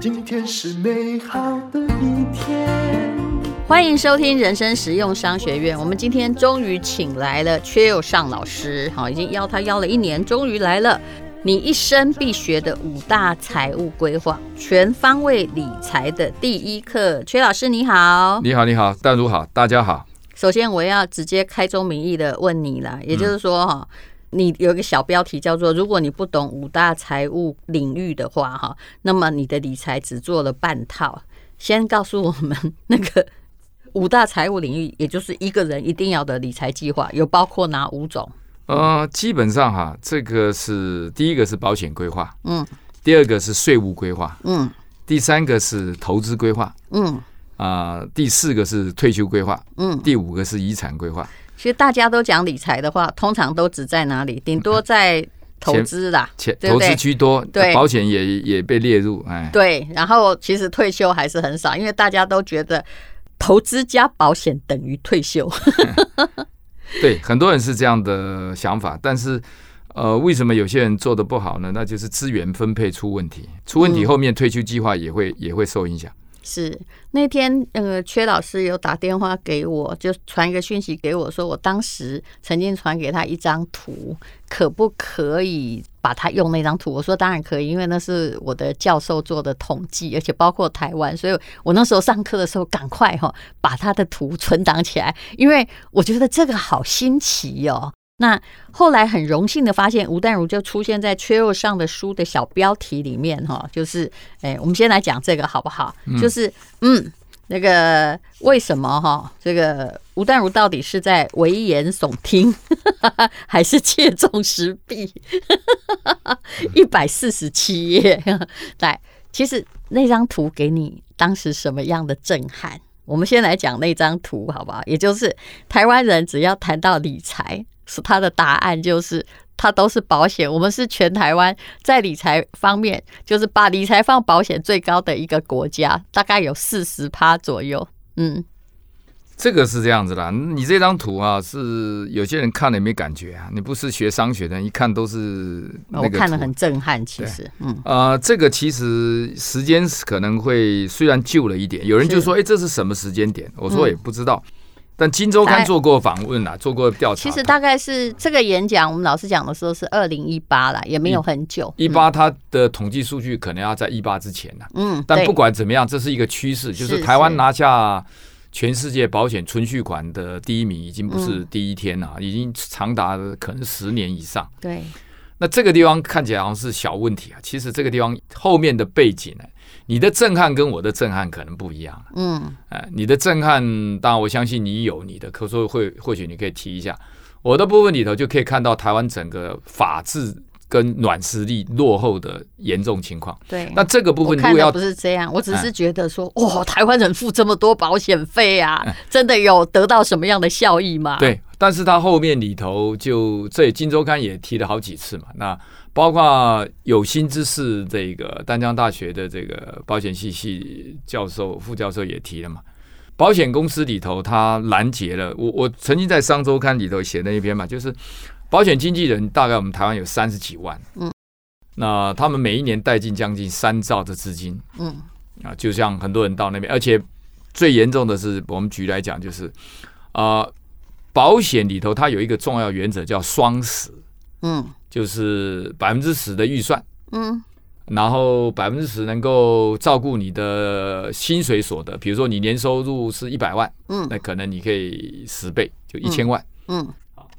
今天是美好的一天。欢迎收听人生实用商学院。我们今天终于请来了阙又尚老师，好，已经邀他邀了一年，终于来了。你一生必学的五大财务规划，全方位理财的第一课。阙老师你好，你好，你好，淡如好，大家好。首先我要直接开宗明义的问你了，也就是说哈。嗯你有一个小标题叫做“如果你不懂五大财务领域的话，哈，那么你的理财只做了半套。”先告诉我们那个五大财务领域，也就是一个人一定要的理财计划，有包括哪五种？呃，基本上哈，这个是第一个是保险规划，嗯，第二个是税务规划，嗯，第三个是投资规划，嗯，啊，第四个是退休规划，嗯，第五个是遗产规划。其实大家都讲理财的话，通常都只在哪里？顶多在投资啦，钱投资居多，对，保险也也被列入，哎，对。然后其实退休还是很少，因为大家都觉得投资加保险等于退休。对，很多人是这样的想法，但是呃，为什么有些人做的不好呢？那就是资源分配出问题，出问题后面退休计划也会也会受影响。是那天，呃，阙老师有打电话给我，就传一个讯息给我，说我当时曾经传给他一张图，可不可以把他用那张图？我说当然可以，因为那是我的教授做的统计，而且包括台湾，所以我那时候上课的时候赶快哈把他的图存档起来，因为我觉得这个好新奇哦。那后来很荣幸的发现，吴淡如就出现在阙又尚的书的小标题里面哈，就是哎，我们先来讲这个好不好？就是嗯，那个为什么哈，这个吴淡如到底是在危言耸听，还是切中时弊？一百四十七页，来，其实那张图给你当时什么样的震撼？我们先来讲那张图好不好？也就是台湾人只要谈到理财。是他的答案，就是他都是保险。我们是全台湾在理财方面，就是把理财放保险最高的一个国家，大概有四十趴左右。嗯，这个是这样子的。你这张图啊，是有些人看了也没感觉啊。你不是学商学的，一看都是那个图，我看了很震撼。其实，嗯，啊、呃，这个其实时间可能会虽然旧了一点，有人就说，哎，这是什么时间点？我说也不知道。嗯但《金周刊》做过访问啊，做过调查。其实大概是这个演讲，我们老师讲的时候是二零一八啦，也没有很久。一八，它的统计数据可能要在一八之前呢。嗯，但不管怎么样，这是一个趋势，就是台湾拿下全世界保险存续款的第一名，已经不是第一天了，已经长达可能十年以上。对。那这个地方看起来好像是小问题啊，其实这个地方后面的背景呢？你的震撼跟我的震撼可能不一样。嗯，哎，你的震撼，当然我相信你有你的，可说会或许你可以提一下。我的部分里头就可以看到台湾整个法治跟软实力落后的严重情况。对，那这个部分如果要不是这样，我只是觉得说，哇，台湾人付这么多保险费啊，真的有得到什么样的效益吗？对，但是他后面里头就这《金周刊》也提了好几次嘛，那。包括有心之士，这个丹江大学的这个保险系系教授、副教授也提了嘛。保险公司里头，他拦截了我。我曾经在商周刊里头写那一篇嘛，就是保险经纪人大概我们台湾有三十几万，嗯，那他们每一年带进将近三兆的资金，嗯，啊，就像很多人到那边，而且最严重的是，我们举例来讲，就是啊，保险里头它有一个重要原则叫双死，嗯。就是百分之十的预算，嗯，然后百分之十能够照顾你的薪水所得，比如说你年收入是一百万，嗯，那可能你可以十倍，就一千万，嗯，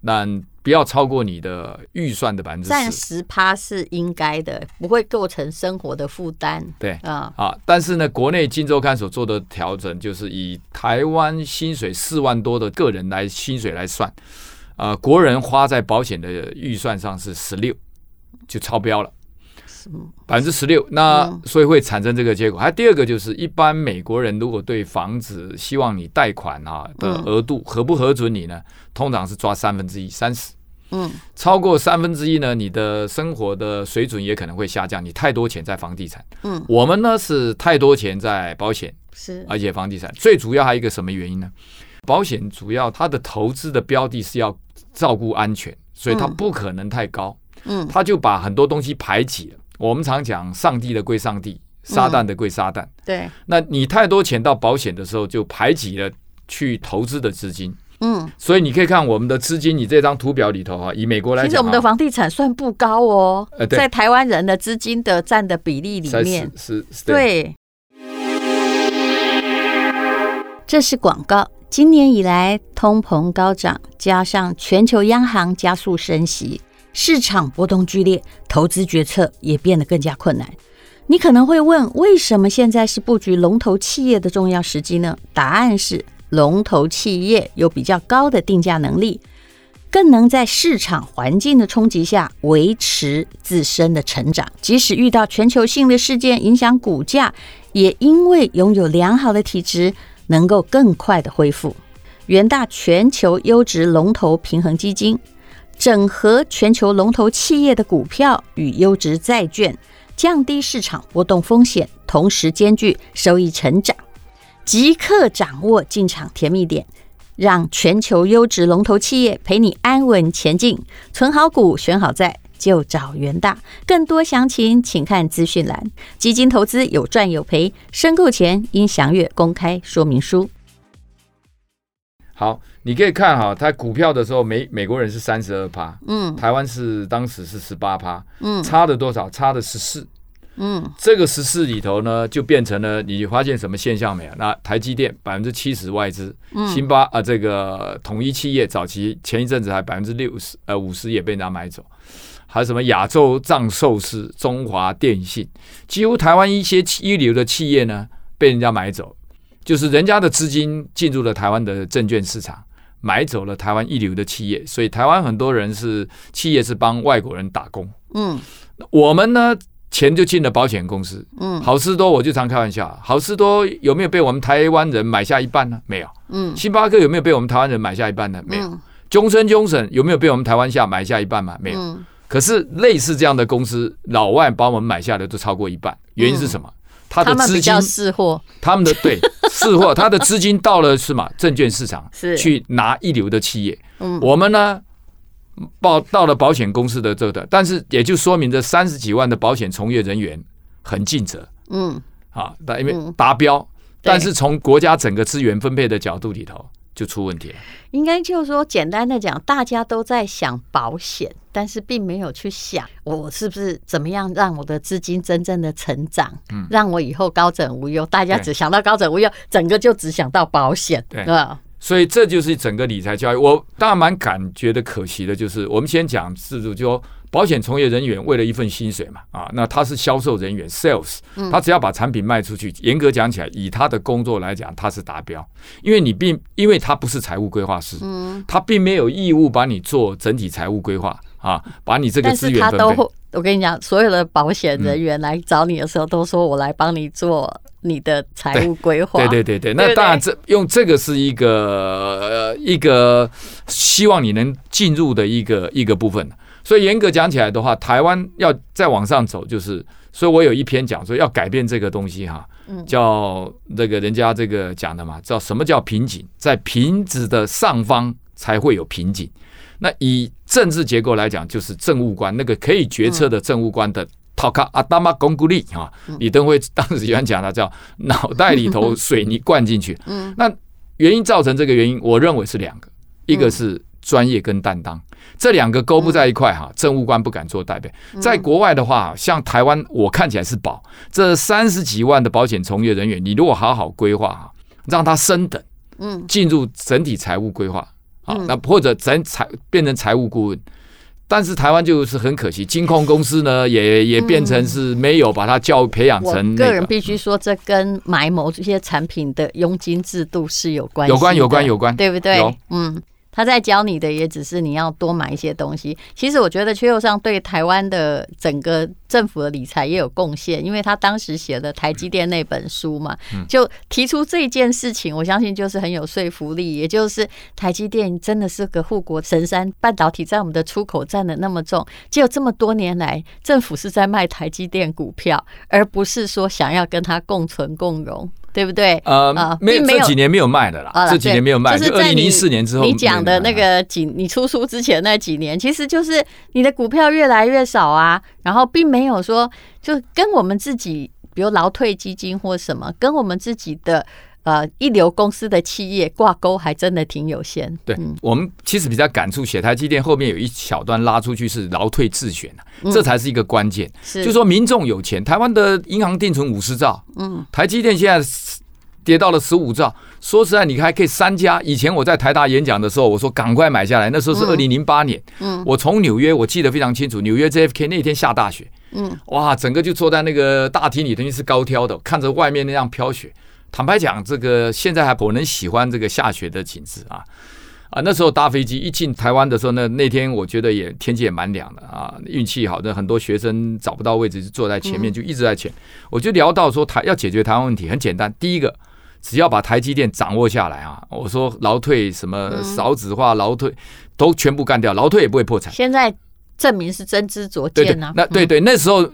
那不要超过你的预算的百分之十，占十趴是应该的，不会构成生活的负担，对，啊，啊，但是呢，国内《金周刊》所做的调整，就是以台湾薪水四万多的个人来薪水来算。呃，国人花在保险的预算上是十六，就超标了，百分之十六。那所以会产生这个结果。还有第二个就是，一般美国人如果对房子希望你贷款啊的额度核不核准你呢，通常是抓三分之一，三十。嗯，超过三分之一呢，你的生活的水准也可能会下降。你太多钱在房地产。嗯，我们呢是太多钱在保险，是，而且房地产最主要还有一个什么原因呢？保险主要它的投资的标的是要照顾安全，所以它不可能太高。嗯，他就把很多东西排挤了。我们常讲，上帝的归上帝，撒旦的归撒旦。对，那你太多钱到保险的时候，就排挤了去投资的资金。嗯，所以你可以看我们的资金，你这张图表里头哈，以美国来讲，其实我们的房地产算不高哦，在台湾人的资金的占的比例里面，是，是，对。这是广告。今年以来，通膨高涨，加上全球央行加速升息，市场波动剧烈，投资决策也变得更加困难。你可能会问，为什么现在是布局龙头企业的重要时机呢？答案是。龙头企业有比较高的定价能力，更能在市场环境的冲击下维持自身的成长。即使遇到全球性的事件影响股价，也因为拥有良好的体质，能够更快的恢复。元大全球优质龙头平衡基金，整合全球龙头企业的股票与优质债券，降低市场波动风险，同时兼具收益成长。即刻掌握进场甜蜜点，让全球优质龙头企业陪你安稳前进。存好股，选好债，就找元大。更多详情请看资讯栏。基金投资有赚有赔，申购前应详阅公开说明书。好，你可以看哈，他股票的时候，美美国人是三十二趴，嗯，台湾是当时是十八趴，嗯，差的多少？差的十四。嗯，这个十四里头呢，就变成了你发现什么现象没有？那台积电百分之七十外资，嗯，辛巴啊，这个统一企业早期前一阵子还百分之六十呃五十也被人家买走，还有什么亚洲藏寿司、中华电信，几乎台湾一些一流的企业呢被人家买走，就是人家的资金进入了台湾的证券市场，买走了台湾一流的企业，所以台湾很多人是企业是帮外国人打工，嗯，我们呢？钱就进了保险公司，嗯，好事多我就常开玩笑，好事多有没有被我们台湾人买下一半呢？没有，嗯，星巴克有没有被我们台湾人买下一半呢？没有，终生终审有没有被我们台湾下买下一半嘛？没有，嗯，可是类似这样的公司，老外把我们买下的都超过一半，原因是什么？嗯，他的资金是货，他们的 对是货，他的资金到了是嘛？证券市场是。去拿一流的企业，嗯，我们呢？报到了保险公司的这个，但是也就说明这三十几万的保险从业人员很尽责，嗯，啊，但因为达标，嗯、但是从国家整个资源分配的角度里头就出问题了。应该就是说，简单的讲，大家都在想保险，但是并没有去想我是不是怎么样让我的资金真正的成长，嗯，让我以后高枕无忧。大家只想到高枕无忧，整个就只想到保险，对吧？所以这就是整个理财教育。我当然蛮感觉的可惜的，就是我们先讲制度，就说保险从业人员为了一份薪水嘛，啊，那他是销售人员 （sales），他只要把产品卖出去，严格讲起来，以他的工作来讲，他是达标，因为你并因为他不是财务规划师，他并没有义务把你做整体财务规划啊，把你这个资源分配。我跟你讲，所有的保险人员来找你的时候，都说我来帮你做。你的财务规划，对对对对，那当然这用这个是一个呃一个希望你能进入的一个一个部分。所以严格讲起来的话，台湾要再往上走，就是所以我有一篇讲说要改变这个东西哈，叫那个人家这个讲的嘛，叫什么叫瓶颈，在瓶子的上方才会有瓶颈。那以政治结构来讲，就是政务官那个可以决策的政务官的。好卡阿达玛巩固力啊，李登辉当时喜欢讲的叫脑袋里头水泥灌进去。嗯，那原因造成这个原因，我认为是两个，一个是专业跟担当，这两个勾不在一块哈。政务官不敢做代表，在国外的话，像台湾，我看起来是保这三十几万的保险从业人员，你如果好好规划哈，让他升等，嗯，进入整体财务规划啊，那或者整财变成财务顾问。但是台湾就是很可惜，金控公司呢也也变成是没有把它教育培养成、那个。我个人必须说，这跟买某这些产品的佣金制度是有关系。有关，有关，有关，对不对？嗯。他在教你的也只是你要多买一些东西。其实我觉得阙又上对台湾的整个政府的理财也有贡献，因为他当时写的台积电那本书嘛，就提出这件事情，我相信就是很有说服力。也就是台积电真的是个护国神山，半导体在我们的出口占的那么重，只有这么多年来，政府是在卖台积电股票，而不是说想要跟他共存共荣。对不对？呃，没有，这几年没有卖的啦，这几年没有卖，就是二零零四年之后。你讲的那个几，你出书之前那几年，其实就是你的股票越来越少啊，然后并没有说就跟我们自己，比如劳退基金或什么，跟我们自己的。呃，一流公司的企业挂钩还真的挺有限。对，嗯、我们其实比较感触，写台积电后面有一小段拉出去是劳退自选、嗯、这才是一个关键。是，就说民众有钱，台湾的银行定存五十兆，嗯，台积电现在跌到了十五兆。说实在，你还可以三家。以前我在台大演讲的时候，我说赶快买下来。那时候是二零零八年，嗯，我从纽约，我记得非常清楚，纽约 JFK 那天下大雪，嗯，哇，整个就坐在那个大厅里，等于是高挑的，看着外面那样飘雪。坦白讲，这个现在还不能喜欢这个下雪的景致啊啊！那时候搭飞机一进台湾的时候，呢那天我觉得也天气也蛮凉的啊，运气好的很多学生找不到位置就坐在前面，就一直在前。我就聊到说台要解决台湾问题很简单，第一个只要把台积电掌握下来啊，我说劳退什么少子化劳退都全部干掉，劳退也不会破产。现在证明是真知灼见啊！那对对，那时候。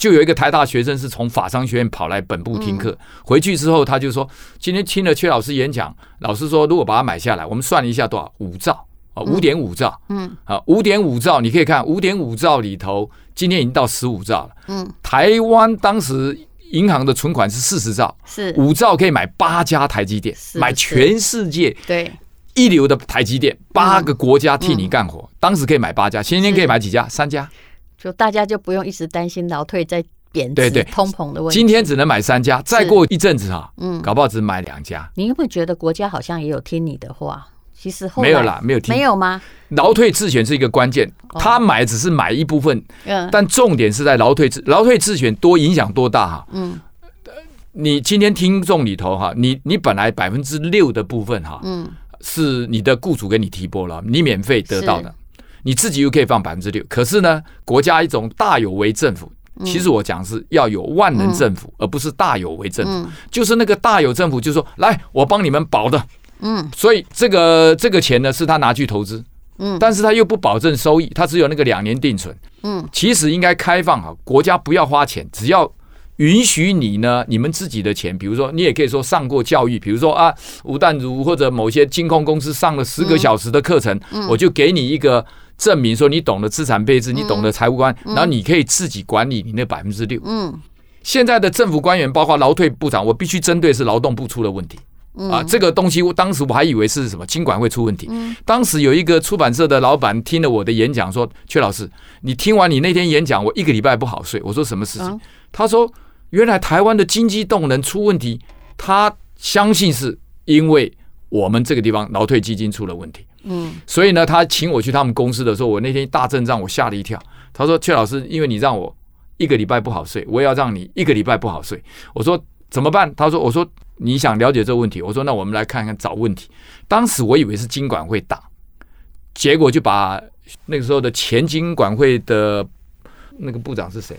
就有一个台大学生是从法商学院跑来本部听课，回去之后他就说：“今天听了阙老师演讲，老师说如果把它买下来，我们算了一下多少？五兆啊，五点五兆。嗯，啊，五点五兆，你可以看五点五兆里头，今天已经到十五兆了。嗯，台湾当时银行的存款是四十兆，是五兆可以买八家台积电，买全世界对一流的台积电，八个国家替你干活，当时可以买八家，今天可以买几家？三家。”就大家就不用一直担心劳退在贬值、通膨的问题。今天只能买三家，再过一阵子哈，嗯，搞不好只买两家。你会觉得国家好像也有听你的话？其实后没有啦，没有听，没有吗？劳退自选是一个关键，他买只是买一部分，嗯，但重点是在劳退自劳退自选多影响多大哈？嗯，你今天听众里头哈，你你本来百分之六的部分哈，嗯，是你的雇主给你提拨了，你免费得到的。你自己又可以放百分之六，可是呢，国家一种大有为政府，其实我讲是要有万能政府，而不是大有为政府。就是那个大有政府，就是说，来，我帮你们保的，嗯，所以这个这个钱呢，是他拿去投资，嗯，但是他又不保证收益，他只有那个两年定存，嗯，其实应该开放啊，国家不要花钱，只要允许你呢，你们自己的钱，比如说你也可以说上过教育，比如说啊，吴淡如或者某些金控公司上了十个小时的课程，我就给你一个。证明说你懂得资产配置，你懂得财务观，然后你可以自己管理你那百分之六。嗯，现在的政府官员，包括劳退部长，我必须针对是劳动部出了问题。啊，这个东西我当时我还以为是什么经管会出问题。当时有一个出版社的老板听了我的演讲，说：“阙老师，你听完你那天演讲，我一个礼拜不好睡。”我说：“什么事情？”他说：“原来台湾的经济动能出问题，他相信是因为我们这个地方劳退基金出了问题。”嗯，所以呢，他请我去他们公司的时候，我那天大阵仗，我吓了一跳。他说：“阙老师，因为你让我一个礼拜不好睡，我也要让你一个礼拜不好睡。”我说：“怎么办？”他说：“我说你想了解这个问题。”我说：“那我们来看看找问题。”当时我以为是经管会打，结果就把那个时候的前经管会的那个部长是谁？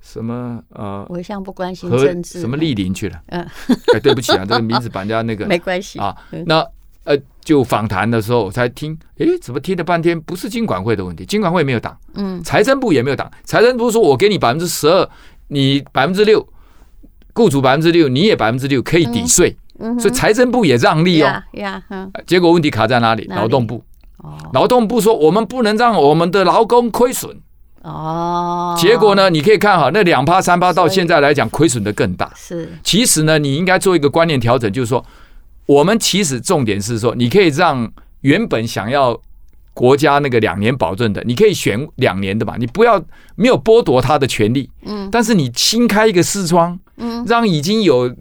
什么呃？我一向不关心政治。什么莅临去了？嗯，哎，对不起啊，这个名字把人家那个没关系啊。那。呃，就访谈的时候我才听，诶，怎么听了半天不是金管会的问题？金管会没有挡，嗯，财政部也没有挡。财政部说我给你百分之十二，你百分之六，雇主百分之六，你也百分之六可以抵税，嗯，所以财政部也让利哦，呀，结果问题卡在哪里？劳动部，哦，劳动部说我们不能让我们的劳工亏损，哦，结果呢，你可以看哈，那两趴三趴到现在来讲亏损的更大，是，其实呢，你应该做一个观念调整，就是说。我们其实重点是说，你可以让原本想要国家那个两年保证的，你可以选两年的嘛，你不要没有剥夺他的权利。嗯，但是你新开一个视窗，嗯，让已经有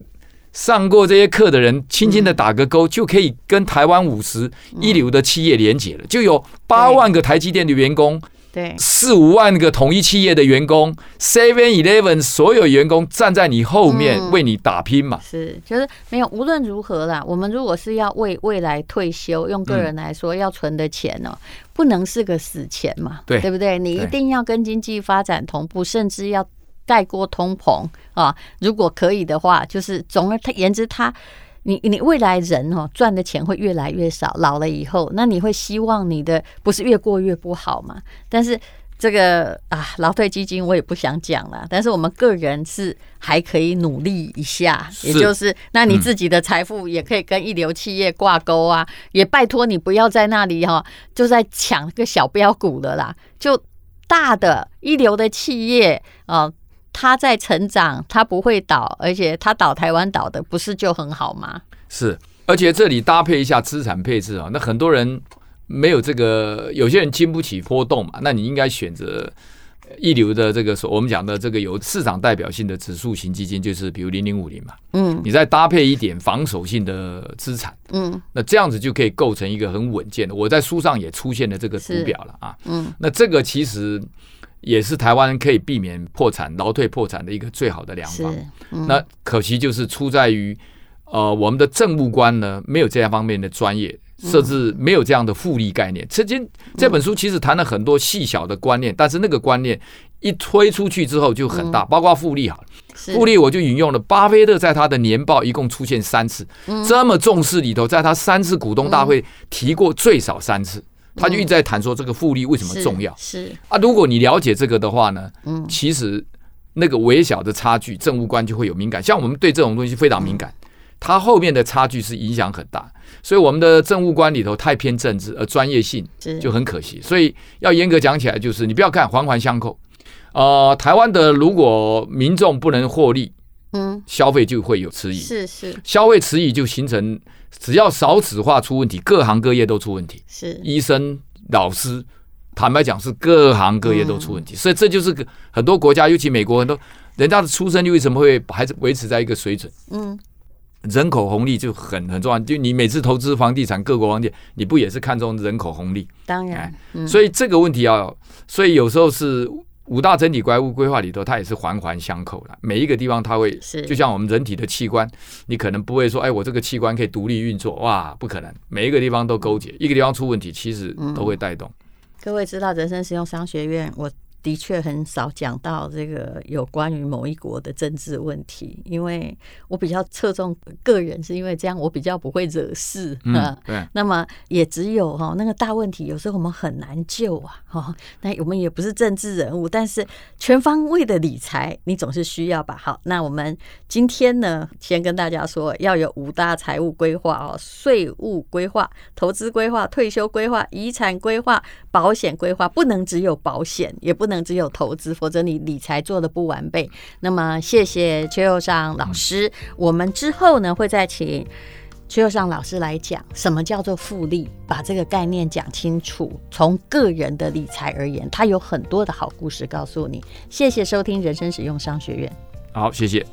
上过这些课的人轻轻的打个勾，就可以跟台湾五十一流的企业连接了，就有八万个台积电的员工。对，四五万个统一企业的员工，Seven Eleven 所有员工站在你后面为你打拼嘛？嗯、是，就是没有。无论如何啦，我们如果是要为未来退休，用个人来说要存的钱哦、不能是个死钱嘛？对，对不对？你一定要跟经济发展同步，甚至要盖过通膨啊！如果可以的话，就是总而言之，他。你你未来人哦赚的钱会越来越少，老了以后，那你会希望你的不是越过越不好嘛？但是这个啊，劳退基金我也不想讲了，但是我们个人是还可以努力一下，也就是那你自己的财富也可以跟一流企业挂钩啊，也拜托你不要在那里哈，就在抢个小标股了啦，就大的一流的企业啊，它在成长，他不会倒，而且他倒台湾倒的不是就很好吗？是，而且这里搭配一下资产配置啊，那很多人。没有这个，有些人经不起波动嘛，那你应该选择一流的这个，我们讲的这个有市场代表性的指数型基金，就是比如零零五零嘛，嗯，你再搭配一点防守性的资产，嗯，那这样子就可以构成一个很稳健的。我在书上也出现了这个图表了啊，嗯，那这个其实也是台湾可以避免破产、劳退破产的一个最好的良方。嗯，那可惜就是出在于，呃，我们的政务官呢没有这样方面的专业。设置没有这样的复利概念。曾经这本书其实谈了很多细小的观念，但是那个观念一推出去之后就很大，包括复利哈。复利我就引用了巴菲特在他的年报一共出现三次，这么重视里头，在他三次股东大会提过最少三次，他就一直在谈说这个复利为什么重要。是啊，如果你了解这个的话呢，嗯其实那个微小的差距，政务官就会有敏感。像我们对这种东西非常敏感。它后面的差距是影响很大，所以我们的政务官里头太偏政治，而专业性就很可惜。所以要严格讲起来，就是你不要看环环相扣。呃，台湾的如果民众不能获利，嗯，消费就会有迟疑，是是，消费迟疑就形成，只要少子化出问题，各行各业都出问题，是医生、老师，坦白讲是各行各业都出问题。所以这就是个很多国家，尤其美国很多人家的出生率为什么会还是维持在一个水准？嗯。人口红利就很很重要，就你每次投资房地产，各国房地产，你不也是看中人口红利？当然，嗯、所以这个问题要，所以有时候是五大整体怪物规划里头，它也是环环相扣的。每一个地方它会，是就像我们人体的器官，你可能不会说，哎，我这个器官可以独立运作，哇，不可能，每一个地方都勾结，一个地方出问题，其实都会带动。嗯、各位知道人生实用商学院，我。的确很少讲到这个有关于某一国的政治问题，因为我比较侧重个人，是因为这样我比较不会惹事啊。对。那么也只有哈那个大问题，有时候我们很难救啊。哈，那我们也不是政治人物，但是全方位的理财你总是需要吧？好，那我们今天呢，先跟大家说要有五大财务规划哦：税务规划、投资规划、退休规划、遗产规划、保险规划，不能只有保险，也不能。只有投资，否则你理财做的不完备。那么，谢谢邱佑尚老师。我们之后呢，会再请邱又尚老师来讲什么叫做复利，把这个概念讲清楚。从个人的理财而言，他有很多的好故事告诉你。谢谢收听人生使用商学院。好，谢谢。